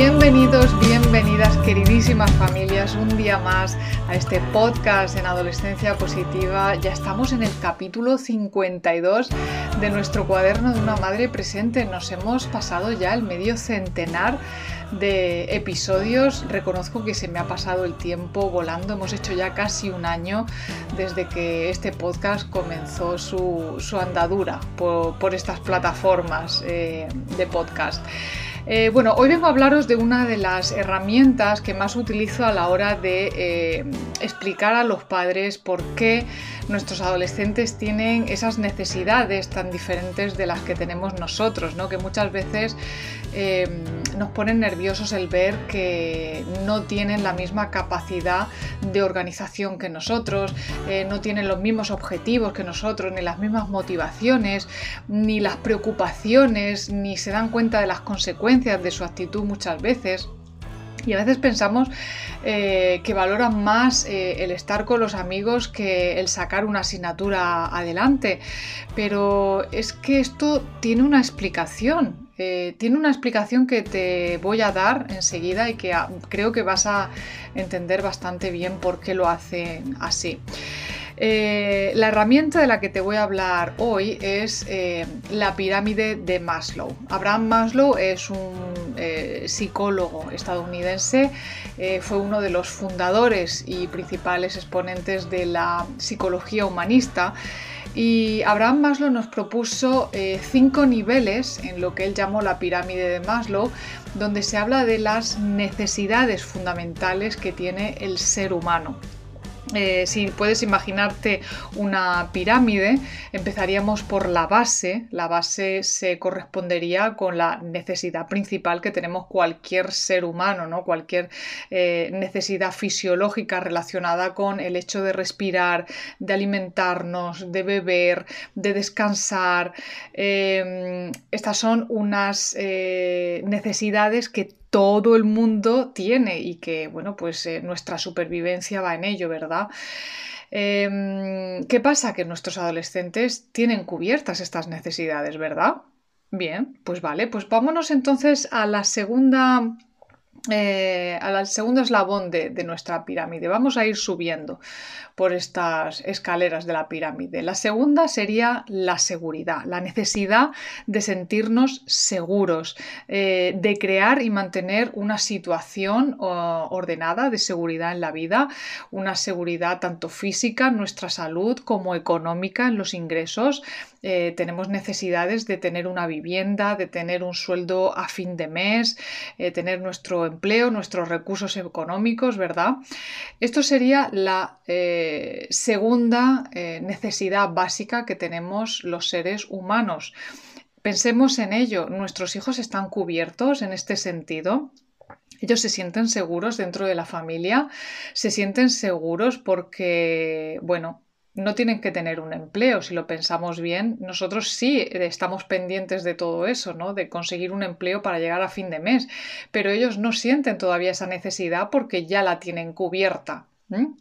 Bienvenidos, bienvenidas queridísimas familias, un día más a este podcast en Adolescencia Positiva. Ya estamos en el capítulo 52 de nuestro cuaderno de una madre presente. Nos hemos pasado ya el medio centenar de episodios. Reconozco que se me ha pasado el tiempo volando. Hemos hecho ya casi un año desde que este podcast comenzó su, andadura por, estas plataformas eh, de podcast. Eh, bueno, hoy vengo a hablaros de una de las herramientas que más utilizo a la hora de eh, explicar a los padres por qué nuestros adolescentes tienen esas necesidades tan diferentes de las que tenemos nosotros, ¿no? que muchas veces eh, nos ponen nerviosos el ver que no tienen la misma capacidad de organización que nosotros, no tienen los mismos objetivos que nosotros, ni las mismas motivaciones, ni las preocupaciones, ni se dan cuenta de las consecuencias de su actitud muchas veces. Y a veces pensamos eh, que valoran más eh, el estar con los amigos que el sacar una asignatura adelante. Pero es que esto tiene una explicación. Eh, tiene una explicación que te voy a dar enseguida y que ah, creo que vas a entender bastante bien por qué lo hacen así. Eh, la herramienta de la que te voy a hablar hoy es eh, la pirámide de Maslow. Abraham Maslow es un eh, psicólogo estadounidense, fue uno de los fundadores y principales exponentes de la psicología humanista. Y Abraham Maslow nos propuso cinco niveles en lo que él llamó la pirámide de Maslow, donde se habla de las necesidades fundamentales que tiene el ser humano. Eh, si puedes imaginarte una pirámide, empezaríamos por la base. La base se correspondería con la necesidad principal que tenemos cualquier ser humano, ¿no? cualquier eh, necesidad fisiológica relacionada con el hecho de respirar, de alimentarnos, de beber, de descansar. Em, estas son unas eh, necesidades que todo el mundo tiene y que, bueno, pues eh, nuestra supervivencia va en ello, ¿verdad? Em, ¿Qué pasa? Que nuestros adolescentes tienen cubiertas estas necesidades, ¿verdad? Bien, pues vale, pues vámonos entonces a la segunda eh, al segundo eslabón de, nuestra pirámide. Vamos a ir subiendo por estas escaleras de la pirámide. La segunda sería la seguridad, la necesidad de sentirnos seguros, eh, de crear y mantener una situación ordenada de seguridad en la vida, una seguridad tanto física nuestra salud como económica en los ingresos. Eh, tenemos necesidades de tener una vivienda, de tener un sueldo a fin de mes, tener nuestro empleo, nuestros recursos económicos, ¿verdad? Esto sería la eh, segunda eh, necesidad básica que tenemos los seres humanos. Pensemos en ello, nuestros hijos están cubiertos en este sentido. Ellos se sienten seguros dentro de la familia, se sienten seguros porque, bueno, no tienen que tener un empleo, si lo pensamos bien. Nosotros sí estamos pendientes de todo eso, ¿no? De conseguir un empleo para llegar a fin de mes, pero ellos no sienten todavía esa necesidad porque ya la tienen cubierta.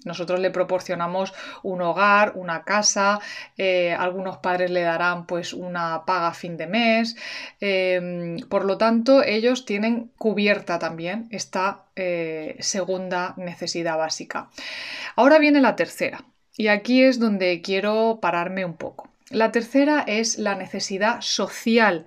Nosotros le proporcionamos un hogar, una casa, eh, algunos padres le darán pues una paga a fin de mes. Em, por lo tanto, ellos tienen cubierta también esta eh, segunda necesidad básica. Ahora viene la tercera. Y aquí es donde quiero pararme un poco. La tercera es la necesidad social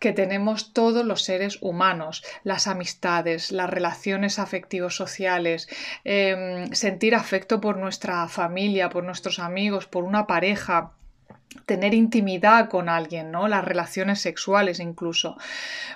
que tenemos todos los seres humanos, las amistades, las relaciones afectivos sociales, em, sentir afecto por nuestra familia, por nuestros amigos, por una pareja, tener intimidad con alguien, ¿no? Las relaciones sexuales incluso.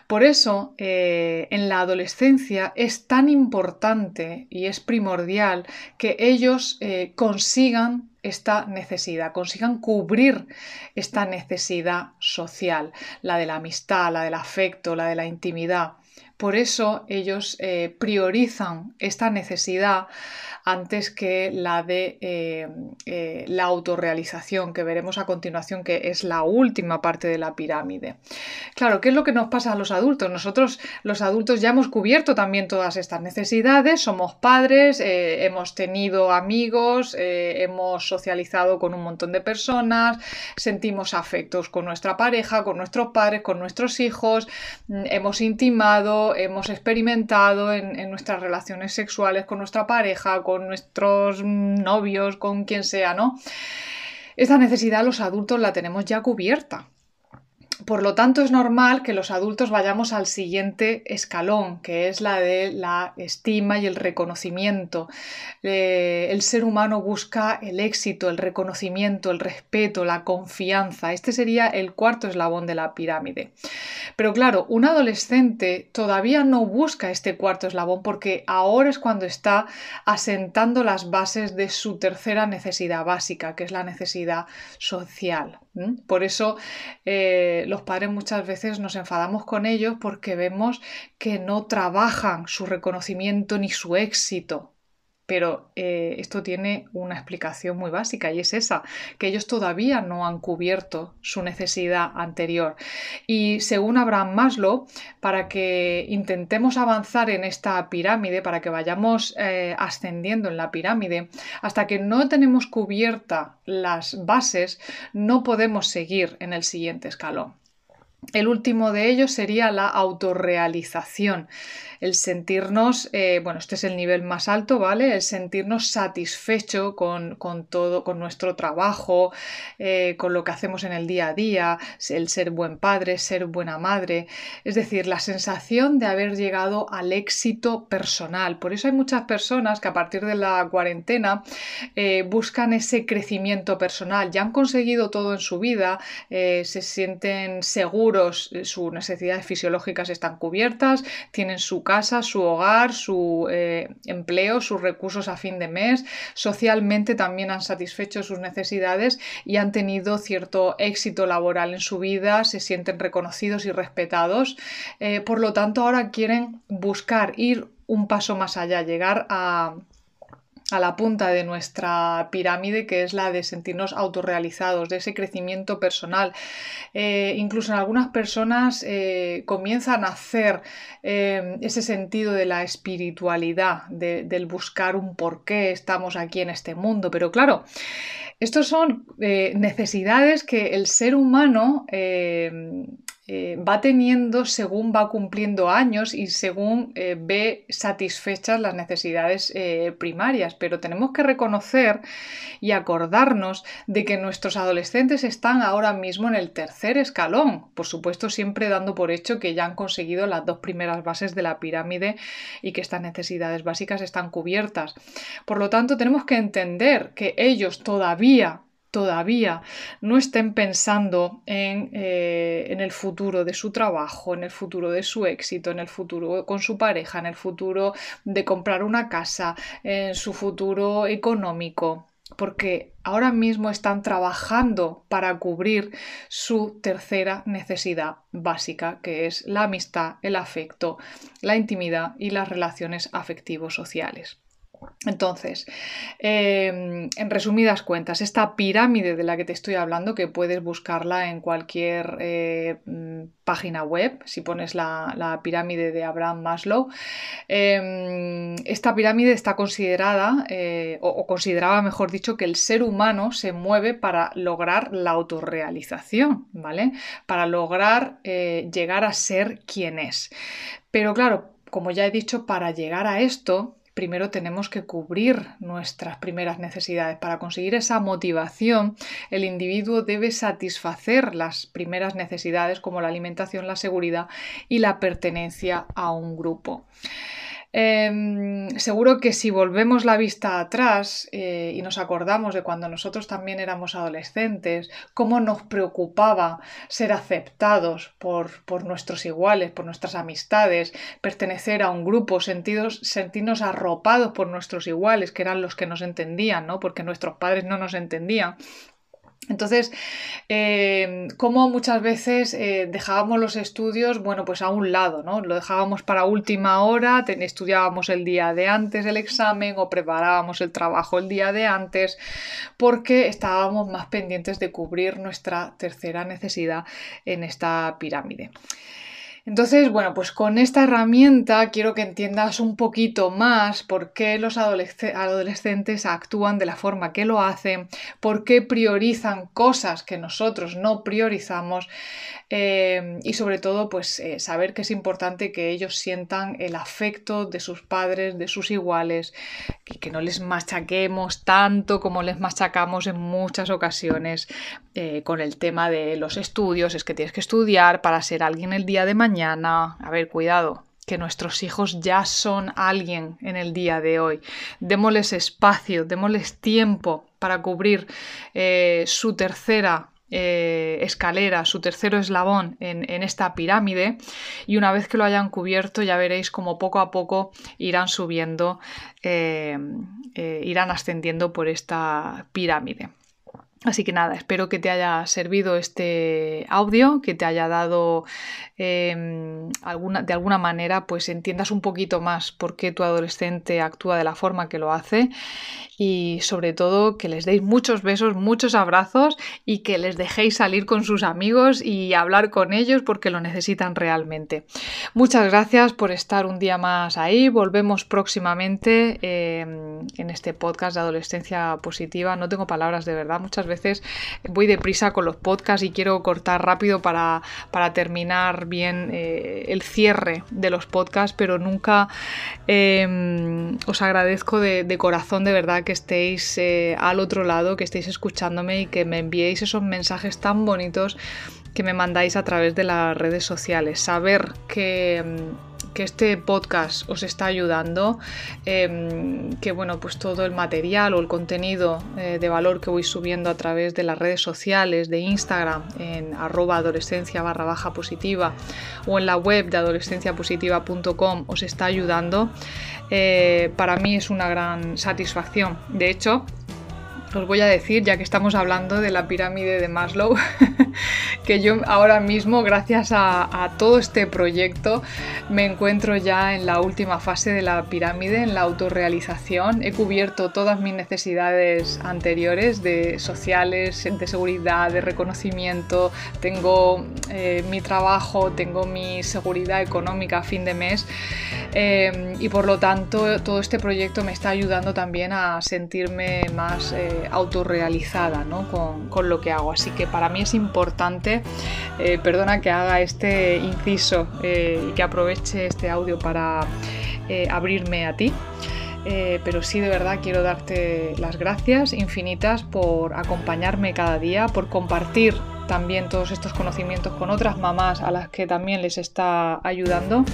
Por eso, eh, en la adolescencia es tan importante y es primordial que ellos eh, consigan esta necesidad, consigan cubrir esta necesidad social, la de la amistad, la del afecto, la de la intimidad. Por eso ellos eh, priorizan esta necesidad antes que la de eh, eh, la autorrealización, que veremos a continuación, que es la última parte de la pirámide. Claro, ¿qué es lo que nos pasa a los adultos? Nosotros, los adultos, ya hemos cubierto también todas estas necesidades, somos padres, hemos tenido amigos, hemos socializado con un montón de personas, sentimos afectos con nuestra pareja, con nuestros padres, con nuestros hijos, mm, hemos intimado, hemos experimentado en, en nuestras relaciones sexuales con nuestra pareja, con nuestros novios, con quien sea, ¿no? Esta necesidad los adultos la tenemos ya cubierta. Por lo tanto, es normal que los adultos vayamos al siguiente escalón, que es la de la estima y el reconocimiento. Eh, el ser humano busca el éxito, el reconocimiento, el respeto, la confianza. Este sería el cuarto eslabón de la pirámide. Pero claro, un adolescente todavía no busca este cuarto eslabón porque ahora es cuando está asentando las bases de su tercera necesidad básica, que es la necesidad social. Por eso eh, los padres muchas veces nos enfadamos con ellos porque vemos que no trabajan su reconocimiento ni su éxito. Pero eh, esto tiene una explicación muy básica y es esa, que ellos todavía no han cubierto su necesidad anterior. Y según Abraham Maslow, para que intentemos avanzar en esta pirámide, para que vayamos eh, ascendiendo en la pirámide, hasta que no tenemos cubierta las bases, no podemos seguir en el siguiente escalón. El último de ellos sería la autorrealización el sentirnos, eh, bueno, este es el nivel más alto, ¿vale? El sentirnos satisfecho con, todo, con nuestro trabajo, eh, con lo que hacemos en el día a día, el ser buen padre, ser buena madre, es decir, la sensación de haber llegado al éxito personal. Por eso hay muchas personas que a partir de la cuarentena eh, buscan ese crecimiento personal, ya han conseguido todo en su vida, se sienten seguros, sus necesidades fisiológicas están cubiertas, tienen su casa, su hogar, su eh, empleo, sus recursos a fin de mes, socialmente también han satisfecho sus necesidades y han tenido cierto éxito laboral en su vida, se sienten reconocidos y respetados. Eh, por lo tanto, ahora quieren buscar ir un paso más allá, llegar a a la punta de nuestra pirámide, que es la de sentirnos autorrealizados, de ese crecimiento personal. Eh, incluso en algunas personas eh, comienzan a hacer eh, ese sentido de la espiritualidad, del buscar un por qué estamos aquí en este mundo. Pero claro, estos son necesidades que el ser humano eh, va teniendo según va cumpliendo años y según eh, ve satisfechas las necesidades eh, primarias. Pero tenemos que reconocer y acordarnos de que nuestros adolescentes están ahora mismo en el tercer escalón. Por supuesto, siempre dando por hecho que ya han conseguido las dos primeras bases de la pirámide y que estas necesidades básicas están cubiertas. Por lo tanto, tenemos que entender que ellos todavía todavía no estén pensando eh, en, el futuro de su trabajo, en el futuro de su éxito, en el futuro con su pareja, en el futuro de comprar una casa, en su futuro económico, porque ahora mismo están trabajando para cubrir su tercera necesidad básica, que es la amistad, el afecto, la intimidad y las relaciones afectivos sociales. Entonces, em, en resumidas cuentas, esta pirámide de la que te estoy hablando, que puedes buscarla en cualquier eh, mm, página web, si pones la, pirámide de Abraham Maslow, em, esta pirámide está considerada, eh, o, consideraba, mejor dicho, que el ser humano se mueve para lograr la autorrealización, ¿vale? Para lograr eh, llegar a ser quien es. Pero claro, como ya he dicho, para llegar a esto, primero tenemos que cubrir nuestras primeras necesidades. Para conseguir esa motivación, el individuo debe satisfacer las primeras necesidades como la alimentación, la seguridad y la pertenencia a un grupo. Em, seguro que si volvemos la vista atrás eh, y nos acordamos de cuando nosotros también éramos adolescentes, cómo nos preocupaba ser aceptados por, por nuestros iguales, por nuestras amistades, pertenecer a un grupo, sentidos, sentirnos arropados por nuestros iguales, que eran los que nos entendían, ¿no? porque nuestros padres no nos entendían. Entonces, eh, como muchas veces eh, dejábamos los estudios, bueno, pues a un lado, ¿no? Lo dejábamos para última hora, estudiábamos el día de antes del examen o preparábamos el trabajo el día de antes, porque estábamos más pendientes de cubrir nuestra tercera necesidad en esta pirámide. Entonces, bueno, pues con esta herramienta quiero que entiendas un poquito más por qué los adolescentes actúan de la forma que lo hacen, por qué priorizan cosas que nosotros no priorizamos eh, y sobre todo, pues eh, saber que es importante que ellos sientan el afecto de sus padres, de sus iguales, y que no les machaquemos tanto como les machacamos en muchas ocasiones eh, con el tema de los estudios, es que tienes que estudiar para ser alguien el día de mañana a ver, cuidado, que nuestros hijos ya son alguien en el día de hoy. Démosles espacio, démosles tiempo para cubrir eh, su tercera eh, escalera, su tercero eslabón en, esta pirámide y una vez que lo hayan cubierto ya veréis como poco a poco irán subiendo, eh, irán ascendiendo por esta pirámide. Así que nada, espero que te haya servido este audio, que te haya dado em, alguna, de alguna manera, pues entiendas un poquito más por qué tu adolescente actúa de la forma que lo hace y sobre todo que les deis muchos besos, muchos abrazos y que les dejéis salir con sus amigos y hablar con ellos porque lo necesitan realmente. Muchas gracias por estar un día más ahí. Volvemos próximamente em, en este podcast de adolescencia positiva. No tengo palabras de verdad. Muchas veces voy deprisa con los podcasts y quiero cortar rápido para, terminar bien eh, el cierre de los podcasts, pero nunca em, os agradezco de, corazón de verdad que estéis eh, al otro lado, que estéis escuchándome y que me enviéis esos mensajes tan bonitos que me mandáis a través de las redes sociales. Saber que em, que este podcast os está ayudando, em, que bueno, pues todo el material o el contenido eh, de valor que voy subiendo a través de las redes sociales, de Instagram, en arroba adolescencia barra baja positiva o en la web de adolescenciapositiva.com os está ayudando, eh, para mí es una gran satisfacción. De hecho, os voy a decir, ya que estamos hablando de la pirámide de Maslow, que yo ahora mismo, gracias a, todo este proyecto, me encuentro ya en la última fase de la pirámide, en la autorrealización. He cubierto todas mis necesidades anteriores de sociales, de seguridad, de reconocimiento, tengo eh, mi trabajo, tengo mi seguridad económica a fin de mes eh, y por lo tanto todo este proyecto me está ayudando también a sentirme más... Eh, autorrealizada con, lo que hago. Así que para mí es importante, eh, perdona que haga este inciso eh, y que aproveche este audio para eh, abrirme a ti. pero sí de verdad quiero darte las gracias infinitas por acompañarme cada día, por compartir también todos estos conocimientos con otras mamás a las que también les está ayudando.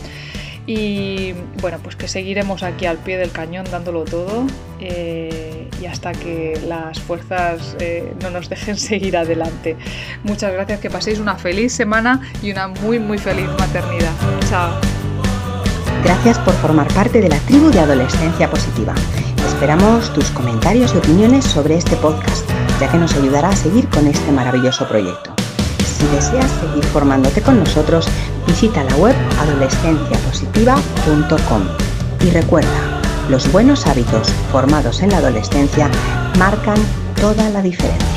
Y bueno, pues que seguiremos aquí al pie del cañón dándolo todo eh, y hasta que las fuerzas eh, no nos dejen seguir adelante. Muchas gracias, que paséis una feliz semana y una muy muy feliz maternidad. Chao. Gracias por formar parte de la tribu de Adolescencia Positiva. Esperamos tus comentarios y opiniones sobre este podcast, ya que nos ayudará a seguir con este maravilloso proyecto. Si deseas seguir formándote con nosotros, visita la web adolescenciapositiva.com y recuerda, los buenos hábitos formados en la adolescencia marcan toda la diferencia.